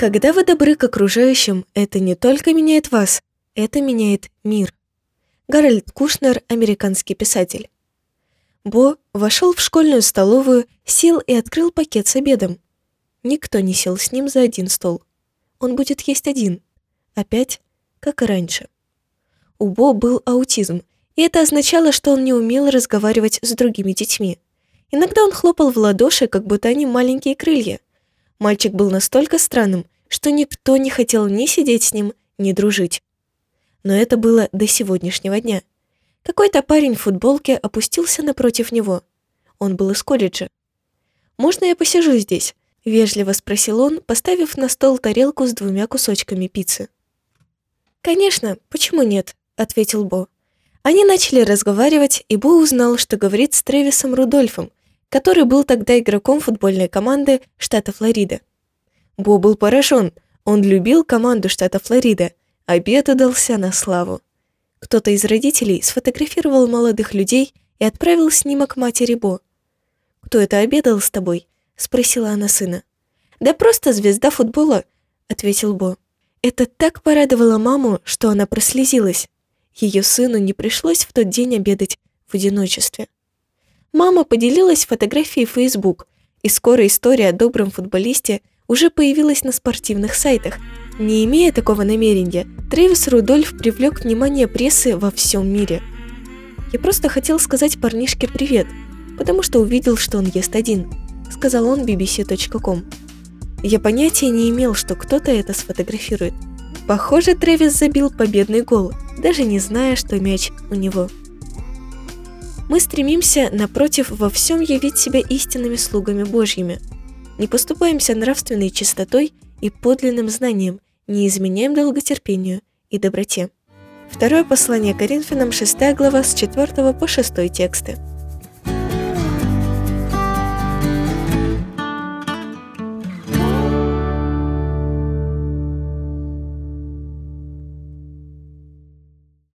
Когда вы добры к окружающим, это не только меняет вас, это меняет мир. Гарольд Кушнер, американский писатель. Бо вошел в школьную столовую, сел и открыл пакет с обедом. Никто не сел с ним за один стол. Он будет есть один. Опять, как и раньше. У Бо был аутизм, и это означало, что он не умел разговаривать с другими детьми. Иногда он хлопал в ладоши, как будто они маленькие крылья. Мальчик был настолько странным, что никто не хотел ни сидеть с ним, ни дружить. Но это было до сегодняшнего дня. Какой-то парень в футболке опустился напротив него. Он был из колледжа. «Можно я посижу здесь?» – вежливо спросил он, поставив на стол тарелку с двумя кусочками пиццы. «Конечно, почему нет?» – ответил Бо. Они начали разговаривать, и Бо узнал, что говорит с Трэвисом Рудольфом, который был тогда игроком футбольной команды штата Флорида. Бо был поражен, он любил команду штата Флорида, обед удался на славу. Кто-то из родителей сфотографировал молодых людей и отправил снимок матери Бо. «Кто это обедал с тобой?» – спросила она сына. «Да просто звезда футбола», – ответил Бо. Это так порадовало маму, что она прослезилась. Ее сыну не пришлось в тот день обедать в одиночестве. Мама поделилась фотографией в Facebook, и скоро история о добром футболисте уже появилась на спортивных сайтах. Не имея такого намерения, Трэвис Рудольф привлек внимание прессы во всем мире. «Я просто хотел сказать парнишке привет, потому что увидел, что он ест один», сказал он bbc.com. Я понятия не имел, что кто-то это сфотографирует. Похоже, Трэвис забил победный гол, даже не зная, что мяч у него. Мы стремимся, напротив, во всем явить себя истинными слугами Божьими. Не поступаемся нравственной чистотой и подлинным знанием – не изменяем долготерпению и доброте. Второе послание Коринфянам, 6 глава, с 4 по 6 тексты.